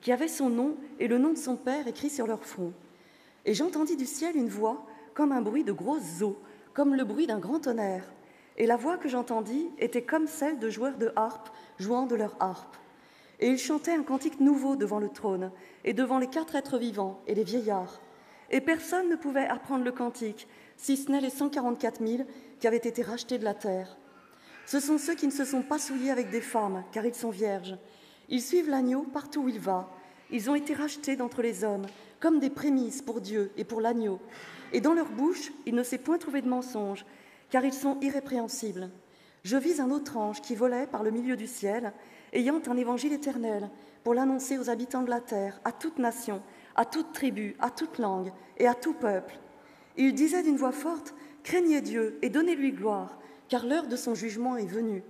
qui avaient son nom et le nom de son père écrit sur leur front. Et j'entendis du ciel une voix comme un bruit de grosses eaux, comme le bruit d'un grand tonnerre. Et la voix que j'entendis était comme celle de joueurs de harpe jouant de leur harpe. Et ils chantaient un cantique nouveau devant le trône, et devant les quatre êtres vivants et les vieillards. Et personne ne pouvait apprendre le cantique, si ce n'est les 144 000 qui avaient été rachetés de la terre. Ce sont ceux qui ne se sont pas souillés avec des femmes, car ils sont vierges. Ils suivent l'agneau partout où il va. Ils ont été rachetés d'entre les hommes, comme des prémices pour Dieu et pour l'agneau. Et dans leur bouche, il ne s'est point trouvé de mensonge, car ils sont irrépréhensibles. Je vis un autre ange qui volait par le milieu du ciel, ayant un évangile éternel, pour l'annoncer aux habitants de la terre, à toute nation, à toute tribu, à toute langue et à tout peuple. Il disait d'une voix forte, Craignez Dieu et donnez-lui gloire, car l'heure de son jugement est venue,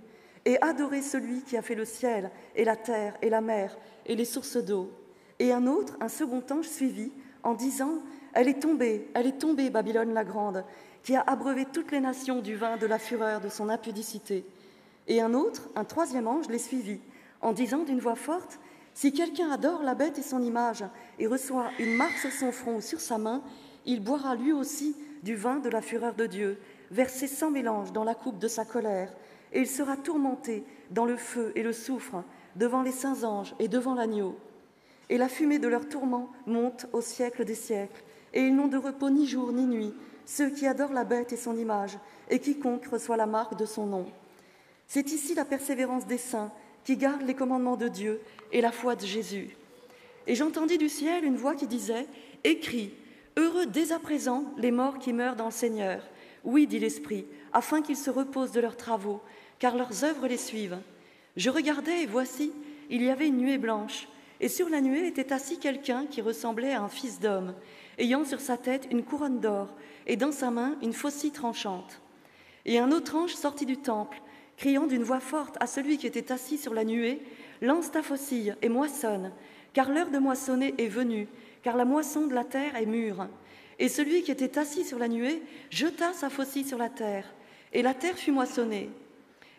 et adorez celui qui a fait le ciel et la terre et la mer et les sources d'eau. Et un autre, un second ange suivit, en disant, Elle est tombée, elle est tombée, Babylone la grande, qui a abreuvé toutes les nations du vin de la fureur de son impudicité. Et un autre, un troisième ange, les suivit, en disant d'une voix forte, Si quelqu'un adore la bête et son image, et reçoit une marque sur son front ou sur sa main, il boira lui aussi du vin de la fureur de Dieu, versé sans mélange dans la coupe de sa colère, et il sera tourmenté dans le feu et le soufre, devant les saints anges et devant l'agneau. Et la fumée de leur tourment monte au siècle des siècles, et ils n'ont de repos ni jour ni nuit, ceux qui adorent la bête et son image, et quiconque reçoit la marque de son nom. C'est ici la persévérance des saints qui gardent les commandements de Dieu et la foi de Jésus. Et j'entendis du ciel une voix qui disait Écris, heureux dès à présent les morts qui meurent dans le Seigneur. Oui, dit l'Esprit, afin qu'ils se reposent de leurs travaux, car leurs œuvres les suivent. Je regardais, et voici, il y avait une nuée blanche, et sur la nuée était assis quelqu'un qui ressemblait à un fils d'homme, ayant sur sa tête une couronne d'or, et dans sa main une faucille tranchante. Et un autre ange sortit du temple, criant d'une voix forte à celui qui était assis sur la nuée, Lance ta faucille et moissonne, car l'heure de moissonner est venue, car la moisson de la terre est mûre. Et celui qui était assis sur la nuée jeta sa faucille sur la terre, et la terre fut moissonnée.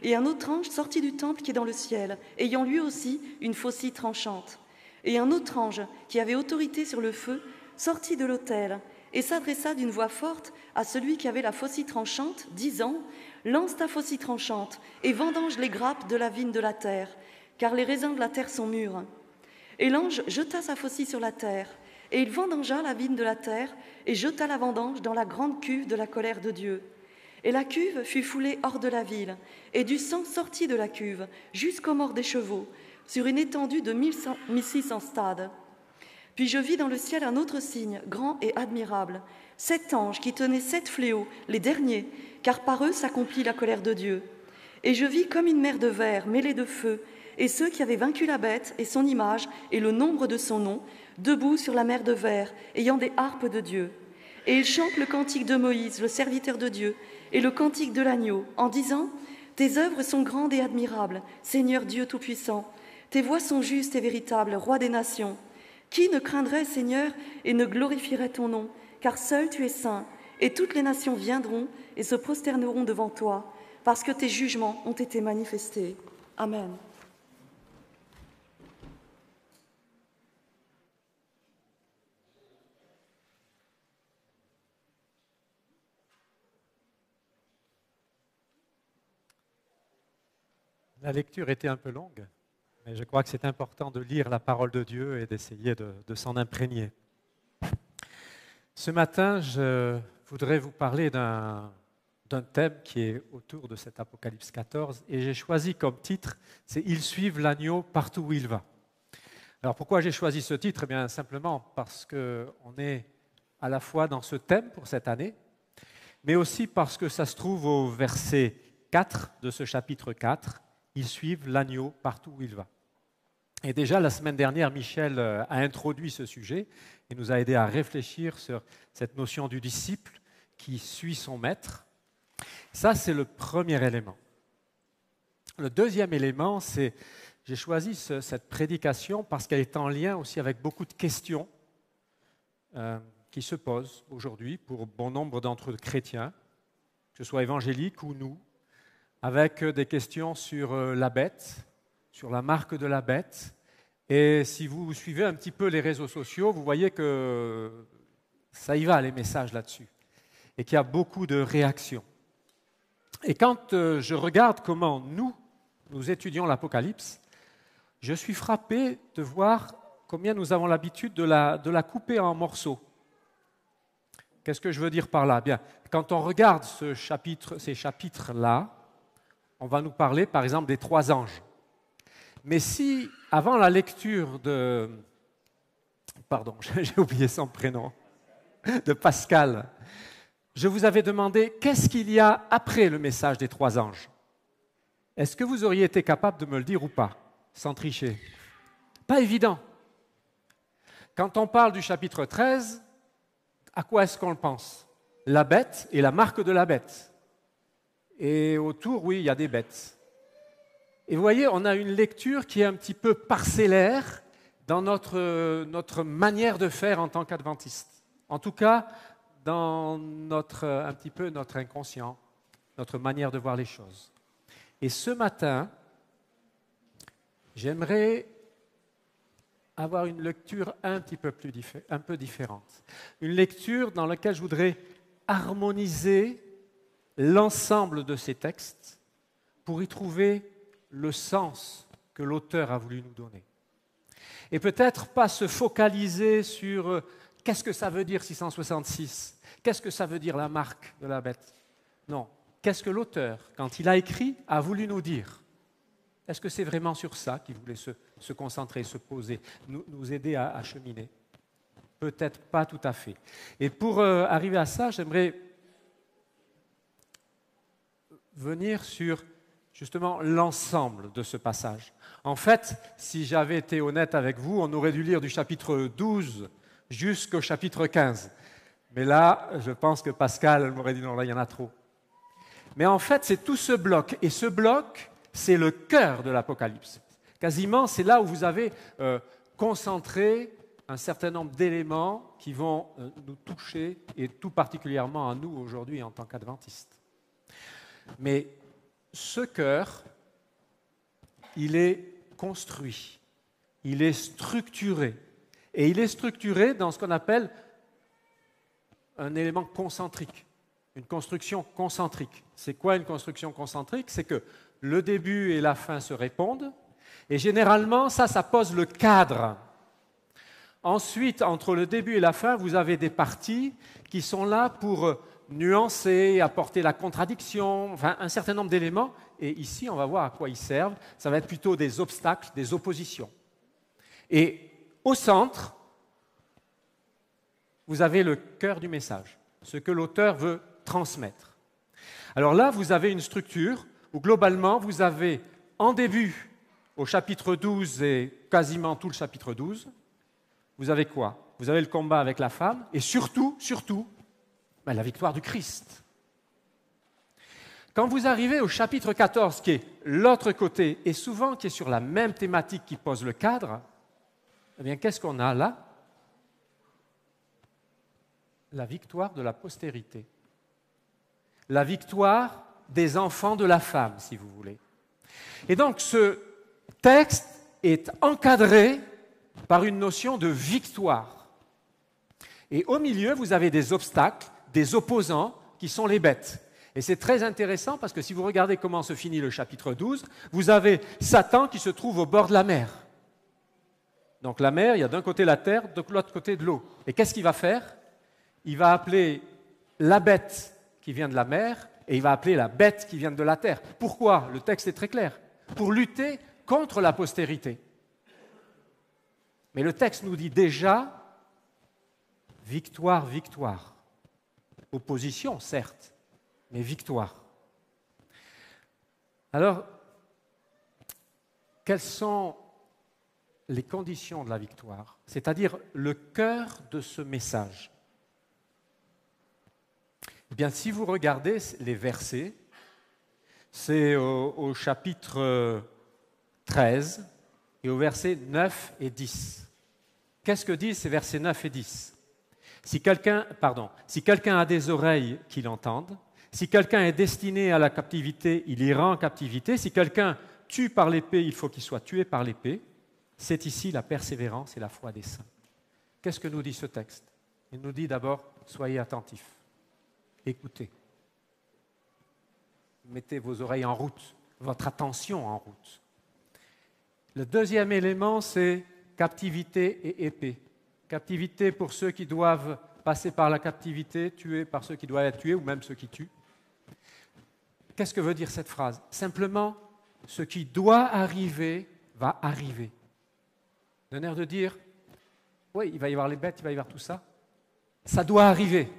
Et un autre ange sortit du temple qui est dans le ciel, ayant lui aussi une faucille tranchante. Et un autre ange, qui avait autorité sur le feu, sortit de l'autel et s'adressa d'une voix forte à celui qui avait la faucille tranchante, disant Lance ta faucille tranchante et vendange les grappes de la vigne de la terre, car les raisins de la terre sont mûrs. Et l'ange jeta sa faucille sur la terre, et il vendangea la vigne de la terre et jeta la vendange dans la grande cuve de la colère de Dieu. Et la cuve fut foulée hors de la ville, et du sang sortit de la cuve jusqu'aux morts des chevaux, sur une étendue de 1600 stades. Puis je vis dans le ciel un autre signe, grand et admirable, sept anges qui tenaient sept fléaux, les derniers, car par eux s'accomplit la colère de Dieu. Et je vis comme une mer de verre mêlée de feu, et ceux qui avaient vaincu la bête et son image et le nombre de son nom, debout sur la mer de verre, ayant des harpes de Dieu. Et ils chantent le cantique de Moïse, le serviteur de Dieu, et le cantique de l'agneau, en disant Tes œuvres sont grandes et admirables, Seigneur Dieu Tout-Puissant. Tes voix sont justes et véritables, Roi des nations. Qui ne craindrait, Seigneur, et ne glorifierait ton nom Car seul tu es saint, et toutes les nations viendront et se prosterneront devant toi, parce que tes jugements ont été manifestés. Amen. La lecture était un peu longue, mais je crois que c'est important de lire la parole de Dieu et d'essayer de, s'en imprégner. Ce matin, je voudrais vous parler d'un thème qui est autour de cet Apocalypse 14 et j'ai choisi comme titre, c'est Ils suivent l'agneau partout où il va. Alors pourquoi j'ai choisi ce titre? Eh bien simplement parce qu'on est à la fois dans ce thème pour cette année, mais aussi parce que ça se trouve au verset 4 de ce chapitre 4 ils suivent l'agneau partout où il va. Et déjà, la semaine dernière, Michel euh, a introduit ce sujet et nous a aidé à réfléchir sur cette notion du disciple qui suit son maître. Ça, c'est le premier élément. Le deuxième élément, c'est, j'ai choisi cette prédication parce qu'elle est en lien aussi avec beaucoup de questions euh, qui se posent aujourd'hui pour bon nombre d'entre chrétiens, que ce soit évangéliques ou nous, avec euh, des questions sur euh, la bête, sur la marque de la bête, Et si vous suivez un petit peu les réseaux sociaux, vous voyez que ça y va, les messages là-dessus, et qu'il y a beaucoup de réactions. Et quand euh, je regarde comment nous, nous étudions l'Apocalypse, je suis frappé de voir combien nous avons l'habitude de la, de la couper en morceaux. Qu'est-ce que je veux dire par là? Bien, quand on regarde ces chapitres-là, on va nous parler par exemple des trois anges. Mais si, avant la lecture de... Pardon, j'ai oublié son prénom, de Pascal, je vous avais demandé qu'est-ce qu'il y a après le message des trois anges? Est-ce que vous auriez été capable de me le dire ou pas, sans tricher? Pas évident. Quand on parle du chapitre 13, à quoi est-ce qu'on le pense? La bête et la marque de la bête. Et autour, oui, il y a des bêtes. Et vous voyez, on a une lecture qui est un petit peu parcellaire dans notre, notre manière de faire en tant qu'adventiste. En tout cas, dans notre, un petit peu notre inconscient, notre manière de voir les choses. Et ce matin, j'aimerais avoir une lecture un petit peu plus un peu différente. Une lecture dans laquelle je voudrais harmoniser l'ensemble de ces textes pour y trouver le sens que l'auteur a voulu nous donner. Et peut-être pas se focaliser sur euh, qu'est-ce que ça veut dire 666, qu'est-ce que ça veut dire la marque de la bête? Non, qu'est-ce que l'auteur, quand il a écrit, a voulu nous dire? Est-ce que c'est vraiment sur ça qu'il voulait se, concentrer, se poser, nous, aider à, cheminer? Peut-être pas tout à fait. Et pour euh, arriver à ça, j'aimerais venir sur justement l'ensemble de ce passage. En fait, si j'avais été honnête avec vous, on aurait dû lire du chapitre 12 jusqu'au chapitre 15. Mais là, je pense que Pascal m'aurait dit non, là, il y en a trop. Mais en fait, c'est tout ce bloc. Et ce bloc, c'est le cœur de l'Apocalypse. Quasiment, c'est là où vous avez euh, concentré un certain nombre d'éléments qui vont euh, nous toucher, et tout particulièrement à nous aujourd'hui en tant qu'adventistes. Mais ce cœur, il est construit, il est structuré. Et il est structuré dans ce qu'on appelle un élément concentrique, une construction concentrique. C'est quoi une construction concentrique? C'est que le début et la fin se répondent, et généralement, ça, ça pose le cadre. Ensuite, entre le début et la fin, vous avez des parties qui sont là pour nuancer, apporter la contradiction, enfin un certain nombre d'éléments. Et ici, on va voir à quoi ils servent. Ça va être plutôt des obstacles, des oppositions. Et au centre, vous avez le cœur du message, ce que l'auteur veut transmettre. Alors là, vous avez une structure où globalement, vous avez en début, au chapitre 12 et quasiment tout le chapitre 12, vous avez quoi? Vous avez le combat avec la femme et surtout, surtout, ben, la victoire du Christ. Quand vous arrivez au chapitre 14, qui est l'autre côté, et souvent qui est sur la même thématique qui pose le cadre, eh bien, qu'est-ce qu'on a là? La victoire de la postérité. La victoire des enfants de la femme, si vous voulez. Et donc, ce texte est encadré par une notion de victoire. Et au milieu, vous avez des obstacles des opposants qui sont les bêtes. Et c'est très intéressant parce que si vous regardez comment se finit le chapitre 12, vous avez Satan qui se trouve au bord de la mer. Donc la mer, il y a d'un côté la terre, de l'autre côté de l'eau. Et qu'est-ce qu'il va faire? Il va appeler la bête qui vient de la mer et il va appeler la bête qui vient de la terre. Pourquoi? Le texte est très clair. Pour lutter contre la postérité. Mais le texte nous dit déjà victoire, victoire. Opposition, certes, mais victoire. Alors, quelles sont les conditions de la victoire, c'est-à-dire le cœur de ce message? Eh bien, si vous regardez les versets, c'est au, chapitre 13 et au verset 9 et 10. Qu'est-ce que disent ces versets 9 et 10 si quelqu'un, a des oreilles, qu'il entende. Si quelqu'un est destiné à la captivité, il ira en captivité. Si quelqu'un tue par l'épée, il faut qu'il soit tué par l'épée. c'est ici la persévérance et la foi des saints. Qu'est-ce que nous dit ce texte? Il nous dit d'abord, soyez attentifs, écoutez, mettez vos oreilles en route, votre attention en route. Le deuxième élément, c'est captivité et épée. Captivité pour ceux qui doivent passer par la captivité, tués par ceux qui doivent être tués ou même ceux qui tuent. Qu'est-ce que veut dire cette phrase? Simplement, ce qui doit arriver va arriver. D'un air de dire, oui, il va y avoir les bêtes, il va y avoir tout ça. Ça doit arriver.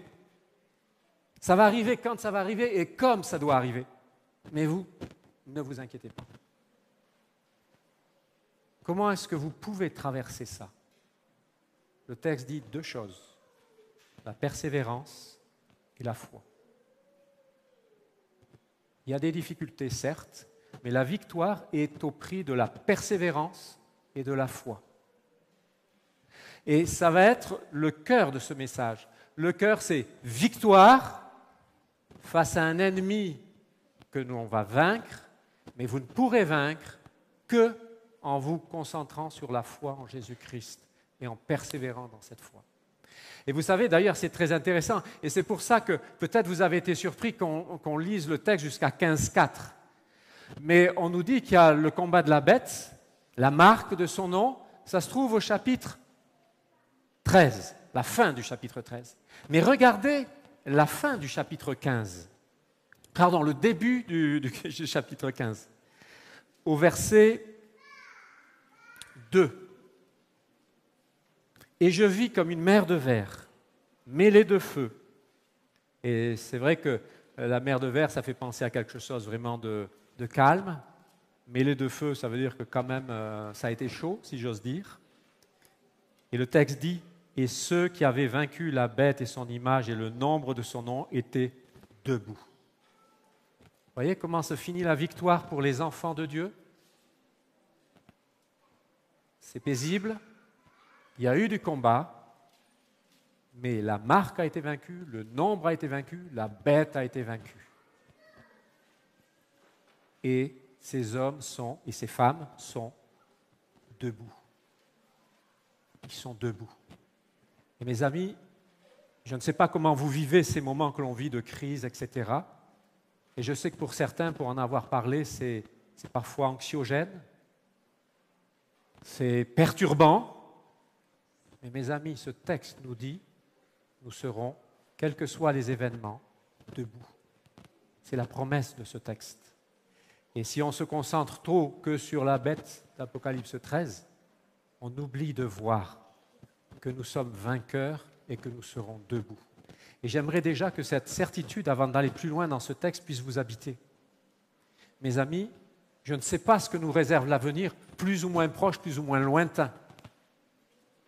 Ça va arriver quand ça va arriver et comme ça doit arriver. Mais vous, ne vous inquiétez pas. Comment est-ce que vous pouvez traverser ça? Le texte dit deux choses, la persévérance et la foi. Il y a des difficultés, certes, mais la victoire est au prix de la persévérance et de la foi. Et ça va être le cœur de ce message. Le cœur, c'est victoire face à un ennemi que nous on va vaincre, mais vous ne pourrez vaincre que en vous concentrant sur la foi en Jésus-Christ et en persévérant dans cette foi. Et vous savez, d'ailleurs, c'est très intéressant, et c'est pour ça que peut-être vous avez été surpris qu'on lise le texte jusqu'à 15.4. Mais on nous dit qu'il y a le combat de la bête, la marque de son nom, ça se trouve au chapitre 13, la fin du chapitre 13. Mais regardez la fin du chapitre 15, pardon, le début du, du chapitre 15, au verset 2. Et je vis comme une mer de verre, mêlée de feu. Et c'est vrai que euh, la mer de verre, ça fait penser à quelque chose vraiment de, calme. Mêlée de feu, ça veut dire que quand même, euh, ça a été chaud, si j'ose dire. Et le texte dit, et ceux qui avaient vaincu la bête et son image et le nombre de son nom étaient debout. Vous voyez comment se finit la victoire pour les enfants de Dieu? C'est paisible, il y a eu du combat, mais la marque a été vaincue, le nombre a été vaincu, la bête a été vaincue. Et ces hommes sont, et ces femmes sont debout. Ils sont debout. Mes amis, je ne sais pas comment vous vivez ces moments que l'on vit de crise, etc. Et je sais que pour certains, pour en avoir parlé, c'est parfois anxiogène, c'est perturbant, mais mes amis, ce texte nous dit, nous serons, quels que soient les événements, debout. C'est la promesse de ce texte. Et si on se concentre trop que sur la bête d'Apocalypse 13, on oublie de voir que nous sommes vainqueurs et que nous serons debout. Et j'aimerais déjà que cette certitude, avant d'aller plus loin dans ce texte, puisse vous habiter. Mes amis, je ne sais pas ce que nous réserve l'avenir, plus ou moins proche, plus ou moins lointain.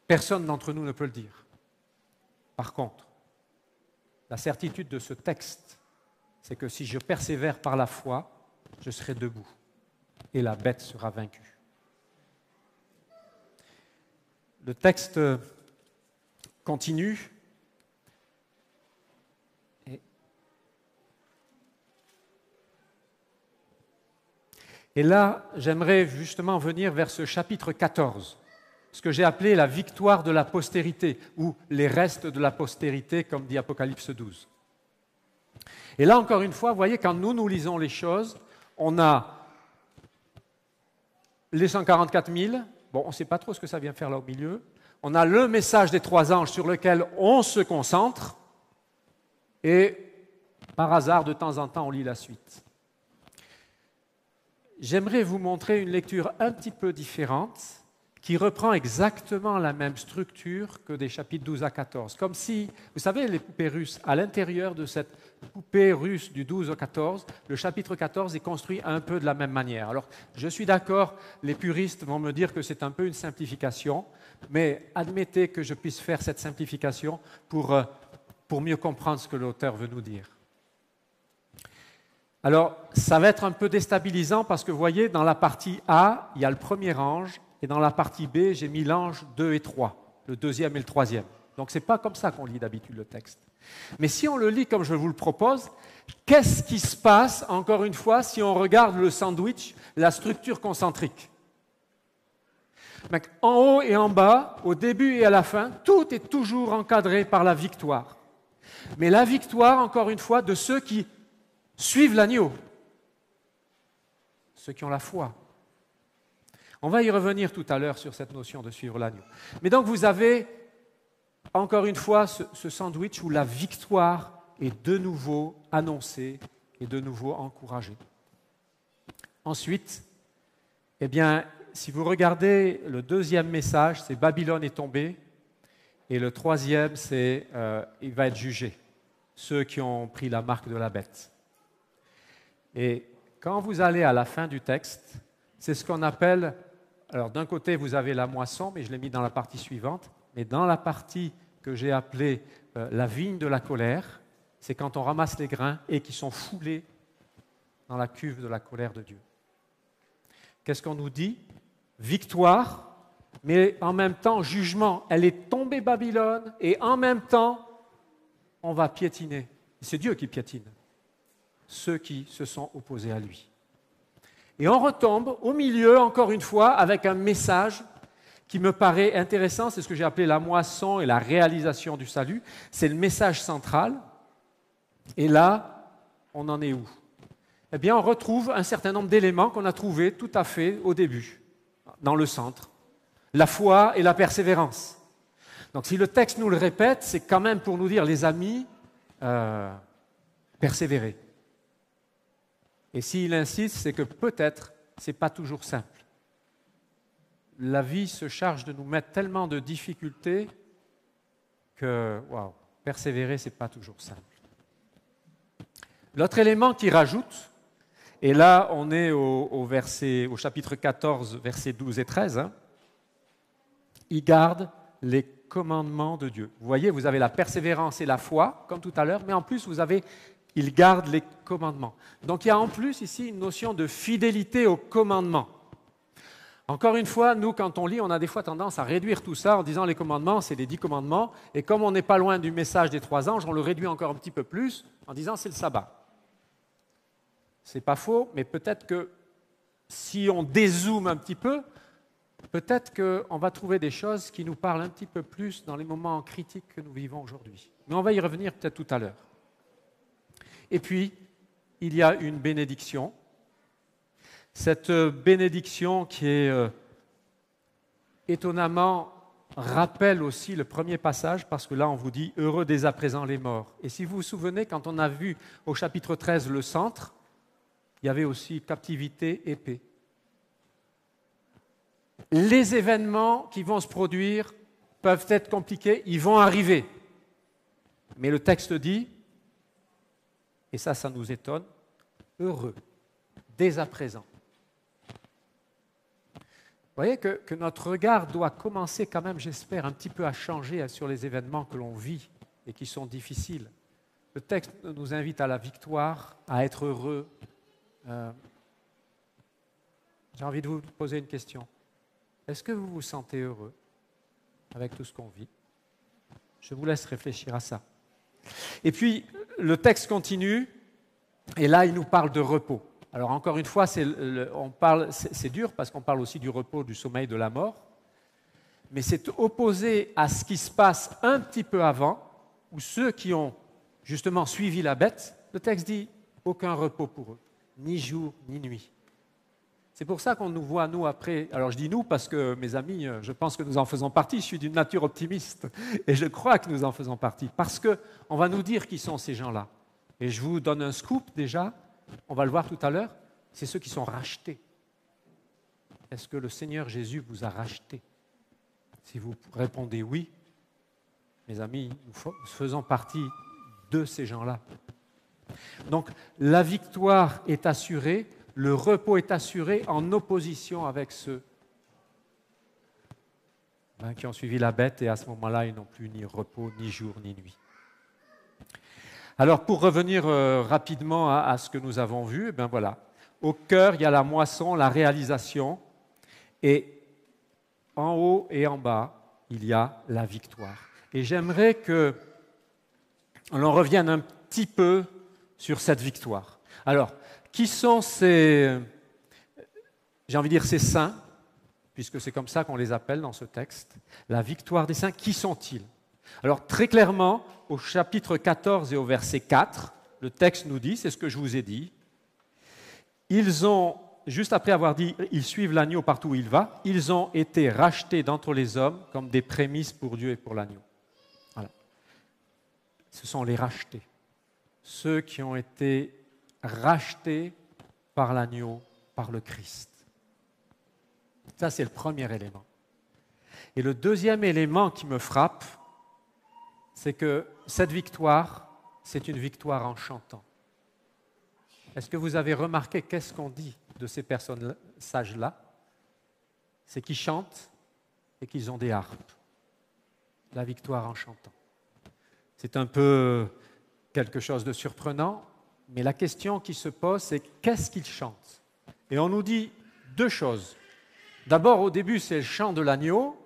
Personne d'entre nous ne peut le dire. Par contre, la certitude de ce texte, c'est que si je persévère par la foi, je serai debout et la bête sera vaincue. Le texte continue Et là, j'aimerais justement venir vers ce chapitre 14, ce que j'ai appelé la victoire de la postérité, ou les restes de la postérité, comme dit Apocalypse 12. Et là, encore une fois, vous voyez, quand nous, nous lisons les choses, on a les 144 000, bon, on ne sait pas trop ce que ça vient faire là au milieu, on a le message des trois anges sur lequel on se concentre, et par hasard, de temps en temps, on lit la suite. J'aimerais vous montrer une lecture un petit peu différente qui reprend exactement la même structure que des chapitres 12 à 14. Comme si, vous savez, les poupées russes, à l'intérieur de cette poupée russe du 12 au 14, le chapitre 14 est construit un peu de la même manière. Alors, je suis d'accord, les puristes vont me dire que c'est un peu une simplification, mais admettez que je puisse faire cette simplification pour, euh, pour mieux comprendre ce que l'auteur veut nous dire. Alors, ça va être un peu déstabilisant parce que vous voyez, dans la partie A, il y a le premier ange, et dans la partie B, j'ai mis l'ange 2 et 3, le deuxième et le troisième. Donc, ce n'est pas comme ça qu'on lit d'habitude le texte. Mais si on le lit comme je vous le propose, qu'est-ce qui se passe, encore une fois, si on regarde le sandwich, la structure concentrique? En haut et en bas, au début et à la fin, tout est toujours encadré par la victoire. Mais la victoire, encore une fois, de ceux qui suivent l'agneau, ceux qui ont la foi. On va y revenir tout à l'heure sur cette notion de suivre l'agneau. Mais donc vous avez, encore une fois, ce, sandwich où la victoire est de nouveau annoncée et de nouveau encouragée. Ensuite, eh bien, si vous regardez le deuxième message, c'est Babylone est tombée. Et le troisième, c'est euh, il va être jugé, ceux qui ont pris la marque de la bête. Et quand vous allez à la fin du texte, c'est ce qu'on appelle, alors d'un côté vous avez la moisson, mais je l'ai mis dans la partie suivante, mais dans la partie que j'ai appelée euh, la vigne de la colère, c'est quand on ramasse les grains et qui sont foulés dans la cuve de la colère de Dieu. Qu'est-ce qu'on nous dit? Victoire, mais en même temps jugement. Elle est tombée Babylone et en même temps on va piétiner. C'est Dieu qui piétine ceux qui se sont opposés à lui. Et on retombe au milieu, encore une fois, avec un message qui me paraît intéressant, c'est ce que j'ai appelé la moisson et la réalisation du salut. C'est le message central. Et là, on en est où? Eh bien, on retrouve un certain nombre d'éléments qu'on a trouvés tout à fait au début, dans le centre. La foi et la persévérance. Donc, si le texte nous le répète, c'est quand même pour nous dire, les amis, euh, persévérez. Et s'il insiste, c'est que peut-être ce n'est pas toujours simple. La vie se charge de nous mettre tellement de difficultés que, waouh, persévérer, ce n'est pas toujours simple. L'autre élément qui rajoute, et là, on est au chapitre 14, versets 12 et 13. Hein. Il garde les commandements de Dieu. Vous voyez, vous avez la persévérance et la foi, comme tout à l'heure, mais en plus, vous avez, il garde les commandements. Donc il y a en plus ici une notion de fidélité aux commandements. Encore une fois, nous, quand on lit, on a des fois tendance à réduire tout ça en disant les commandements, c'est les dix commandements, et comme on n'est pas loin du message des trois anges, on le réduit encore un petit peu plus en disant c'est le sabbat. C'est pas faux, mais peut-être que si on dézoome un petit peu, peut-être qu'on va trouver des choses qui nous parlent un petit peu plus dans les moments critiques que nous vivons aujourd'hui. Mais on va y revenir peut-être tout à l'heure. Et puis, il y a une bénédiction. Cette bénédiction qui est euh, étonnamment rappelle aussi le premier passage parce que là on vous dit heureux dès à présent les morts. Et si vous vous souvenez, quand on a vu au chapitre 13 le centre, il y avait aussi captivité et paix. Les événements qui vont se produire peuvent être compliqués, ils vont arriver. Mais le texte dit, et ça, ça nous étonne, heureux, dès à présent. Vous voyez que, notre regard doit commencer quand même, j'espère, un petit peu à changer sur les événements que l'on vit et qui sont difficiles. Le texte nous invite à la victoire, à être heureux, euh, j'ai envie de vous poser une question. Est-ce que vous vous sentez heureux avec tout ce qu'on vit? Je vous laisse réfléchir à ça. Et puis, le texte continue, et là, il nous parle de repos. Alors, encore une fois, c'est, dur parce qu'on parle aussi du repos, du sommeil, de la mort, mais c'est opposé à ce qui se passe un petit peu avant, où ceux qui ont justement suivi la bête, le texte dit aucun repos pour eux ni jour ni nuit. C'est pour ça qu'on nous voit, nous, après. Alors je dis nous parce que, mes amis, euh, je pense que nous en faisons partie. Je suis d'une nature optimiste et je crois que nous en faisons partie. Parce qu'on va nous dire qui sont ces gens-là. Et je vous donne un scoop déjà, on va le voir tout à l'heure, c'est ceux qui sont rachetés. Est-ce que le Seigneur Jésus vous a racheté? Si vous répondez oui, mes amis, nous faisons partie de ces gens-là. Donc la victoire est assurée, le repos est assuré en opposition avec ceux hein, qui ont suivi la bête et à ce moment-là, ils n'ont plus ni repos, ni jour, ni nuit. Alors pour revenir euh, rapidement à, ce que nous avons vu, eh voilà, au cœur, il y a la moisson, la réalisation, et en haut et en bas, il y a la victoire. Et j'aimerais que l'on revienne un petit peu sur cette victoire. Alors, qui sont ces, j'ai envie de dire, ces saints puisque c'est comme ça qu'on les appelle dans ce texte, la victoire des saints. Qui sont-ils? Alors très clairement, au chapitre 14 et au verset 4, le texte nous dit, c'est ce que je vous ai dit, ils ont, juste après avoir dit, ils suivent l'agneau partout où il va, ils ont été rachetés d'entre les hommes comme des prémices pour Dieu et pour l'agneau. Voilà. Ce sont les rachetés, ceux qui ont été rachetés par l'agneau, par le Christ. Ça, c'est le premier élément. Et le deuxième élément qui me frappe, c'est que cette victoire, c'est une victoire en chantant. Est-ce que vous avez remarqué qu'est-ce qu'on dit de ces personnes sages-là C'est qu'ils chantent et qu'ils ont des harpes. La victoire en chantant. C'est un peu quelque chose de surprenant, mais la question qui se pose, c'est qu'est-ce qu'ils chantent Et on nous dit deux choses. D'abord, au début, c'est le chant de l'agneau,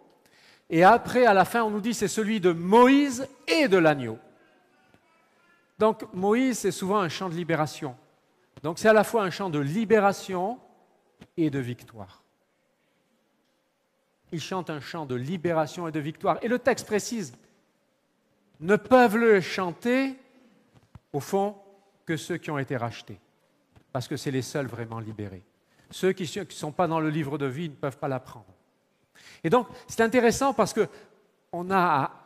et après, à la fin, on nous dit c'est celui de Moïse et de l'agneau. Donc, Moïse, c'est souvent un chant de libération. Donc, c'est à la fois un chant de libération et de victoire. Il chante un chant de libération et de victoire. Et le texte précise ne peuvent le chanter, au fond, que ceux qui ont été rachetés, parce que c'est les seuls vraiment libérés. Ceux qui ne sont pas dans le livre de vie ne peuvent pas l'apprendre. Et donc, c'est intéressant parce qu'on a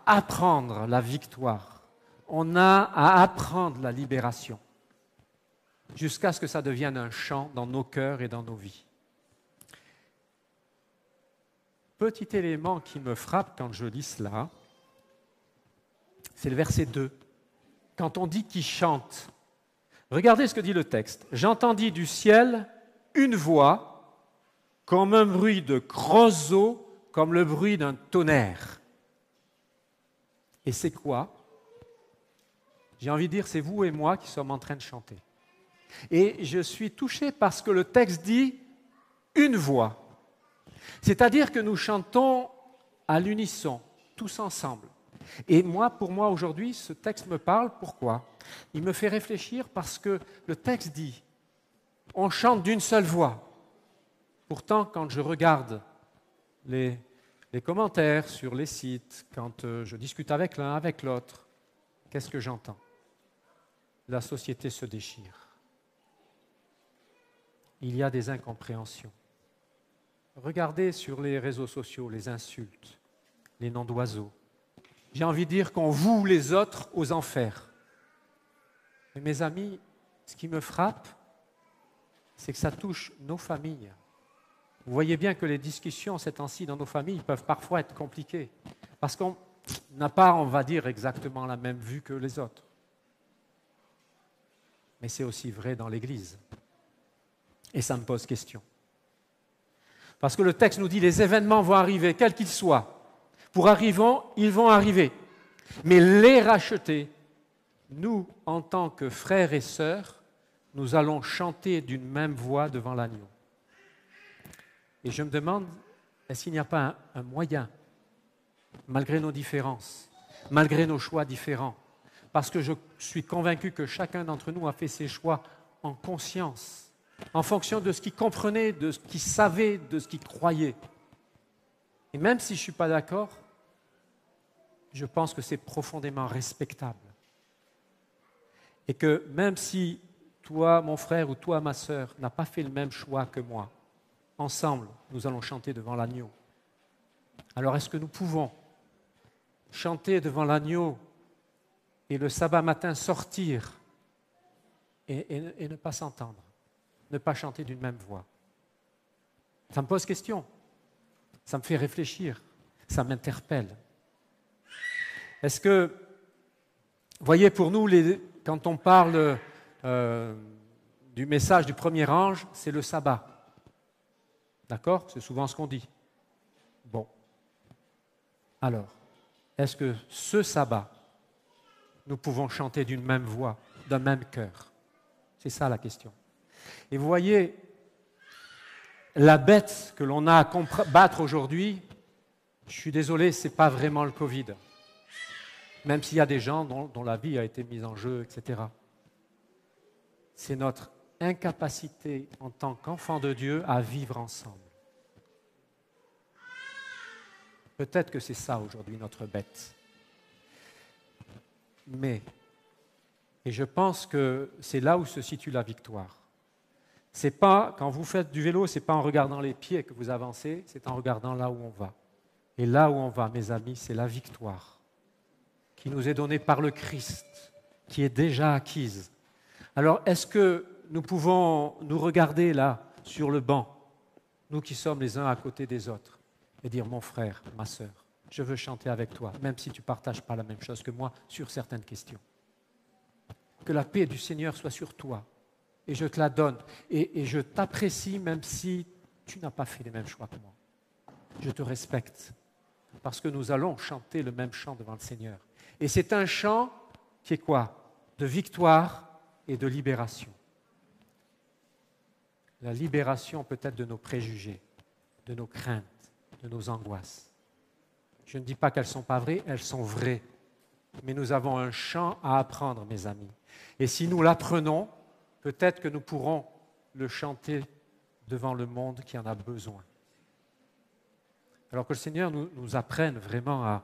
à apprendre la victoire, on a à apprendre la libération, jusqu'à ce que ça devienne un chant dans nos cœurs et dans nos vies. Petit élément qui me frappe quand je lis cela, c'est le verset 2. Quand on dit qu'il chante, regardez ce que dit le texte. J'entendis du ciel une voix comme un bruit de gros comme le bruit d'un tonnerre. Et c'est quoi? J'ai envie de dire, c'est vous et moi qui sommes en train de chanter. Et je suis touché parce que le texte dit une voix. C'est-à-dire que nous chantons à l'unisson, tous ensemble. Et moi, pour moi, aujourd'hui, ce texte me parle. Pourquoi? Il me fait réfléchir parce que le texte dit on chante d'une seule voix. Pourtant, quand je regarde les, commentaires sur les sites, quand euh, je discute avec l'un, avec l'autre, qu'est-ce que j'entends? La société se déchire. Il y a des incompréhensions. Regardez sur les réseaux sociaux les insultes, les noms d'oiseaux. J'ai envie de dire qu'on voue les autres aux enfers. Mais mes amis, ce qui me frappe, c'est que ça touche nos familles. Vous voyez bien que les discussions ces temps-ci dans nos familles peuvent parfois être compliquées, parce qu'on n'a pas, on va dire, exactement la même vue que les autres. Mais c'est aussi vrai dans l'Église. Et ça me pose question. Parce que le texte nous dit les événements vont arriver, quels qu'ils soient. Pour arriver, ils vont arriver. Mais les racheter, nous, en tant que frères et sœurs, nous allons chanter d'une même voix devant l'agneau. Et je me demande, est-ce qu'il n'y a pas un, moyen, malgré nos différences, malgré nos choix différents, parce que je suis convaincu que chacun d'entre nous a fait ses choix en conscience, en fonction de ce qu'il comprenait, de ce qu'il savait, de ce qu'il croyait. Et même si je ne suis pas d'accord, je pense que c'est profondément respectable. Et que même si toi, mon frère, ou toi, ma sœur, n'a pas fait le même choix que moi, ensemble, nous allons chanter devant l'agneau. Alors est-ce que nous pouvons chanter devant l'agneau et le sabbat matin sortir et, ne pas s'entendre, ne pas chanter d'une même voix? Ça me pose question, ça me fait réfléchir, ça m'interpelle. Est-ce que, voyez, pour nous, quand on parle euh, du message du premier ange, c'est le sabbat. D'accord? C'est souvent ce qu'on dit. Bon. Alors, est-ce que ce sabbat, nous pouvons chanter d'une même voix, d'un même cœur? C'est ça la question. Et vous voyez, la bête que l'on a à combattre aujourd'hui, je suis désolé, ce n'est pas vraiment le Covid. Même s'il y a des gens dont la vie a été mise en jeu, etc c'est notre incapacité en tant qu'enfant de Dieu à vivre ensemble. Peut-être que c'est ça aujourd'hui notre bête. Mais, et je pense que c'est là où se situe la victoire. C'est pas quand vous faites du vélo, c'est pas en regardant les pieds que vous avancez, c'est en regardant là où on va. Et là où on va, mes amis, c'est la victoire qui nous est donnée par le Christ, qui est déjà acquise. Alors, est-ce que nous pouvons nous regarder là sur le banc, nous qui sommes les uns à côté des autres, et dire mon frère, ma sœur, je veux chanter avec toi, même si tu ne partages pas la même chose que moi sur certaines questions. Que la paix du Seigneur soit sur toi, et je te la donne, et, et je t'apprécie même si tu n'as pas fait les mêmes choix que moi. Je te respecte, parce que nous allons chanter le même chant devant le Seigneur. Et c'est un chant qui est quoi? De victoire et de libération la libération peut-être de nos préjugés, de nos craintes, de nos angoisses. Je ne dis pas qu'elles ne sont pas vraies, elles sont vraies. Mais nous avons un chant à apprendre, mes amis. Et si nous l'apprenons, peut-être que nous pourrons le chanter devant le monde qui en a besoin. Alors que le Seigneur nous, nous apprenne vraiment à,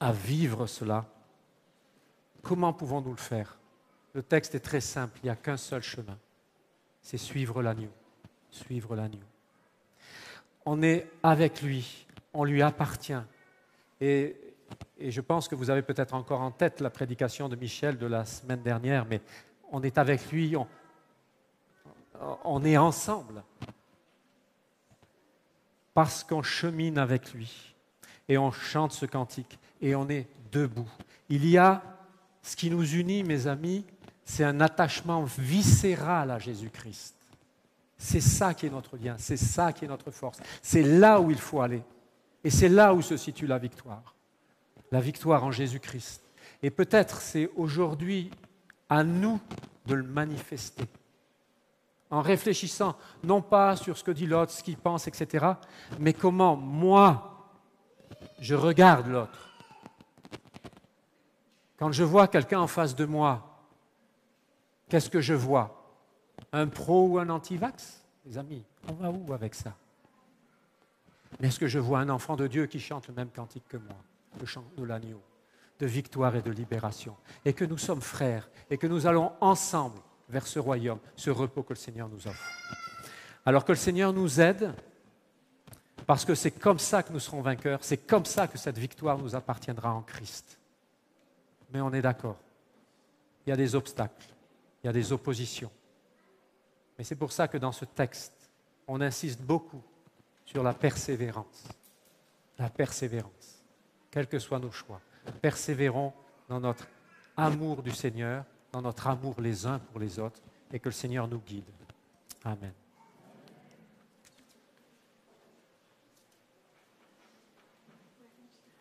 à vivre cela. Comment pouvons-nous le faire? Le texte est très simple, il n'y a qu'un seul chemin c'est suivre l'agneau, suivre l'agneau. On est avec lui, on lui appartient. Et, je pense que vous avez peut-être encore en tête la prédication de Michel de la semaine dernière, mais on est avec lui, on, on est ensemble, parce qu'on chemine avec lui, et on chante ce cantique, et on est debout. Il y a ce qui nous unit, mes amis, c'est un attachement viscéral à Jésus-Christ. C'est ça qui est notre lien, c'est ça qui est notre force. C'est là où il faut aller. Et c'est là où se situe la victoire. La victoire en Jésus-Christ. Et peut-être c'est aujourd'hui à nous de le manifester. En réfléchissant non pas sur ce que dit l'autre, ce qu'il pense, etc., mais comment moi, je regarde l'autre. Quand je vois quelqu'un en face de moi Qu'est-ce que je vois? Un pro ou un anti-vax? Les amis, on va où avec ça? Mais est-ce que je vois un enfant de Dieu qui chante le même cantique que moi, le chant de l'agneau, de victoire et de libération, et que nous sommes frères, et que nous allons ensemble vers ce royaume, ce repos que le Seigneur nous offre. Alors que le Seigneur nous aide, parce que c'est comme ça que nous serons vainqueurs, c'est comme ça que cette victoire nous appartiendra en Christ. Mais on est d'accord, il y a des obstacles il y a des oppositions. Mais c'est pour ça que dans ce texte, on insiste beaucoup sur la persévérance. La persévérance, quels que soient nos choix. Persévérons dans notre amour du Seigneur, dans notre amour les uns pour les autres, et que le Seigneur nous guide. Amen.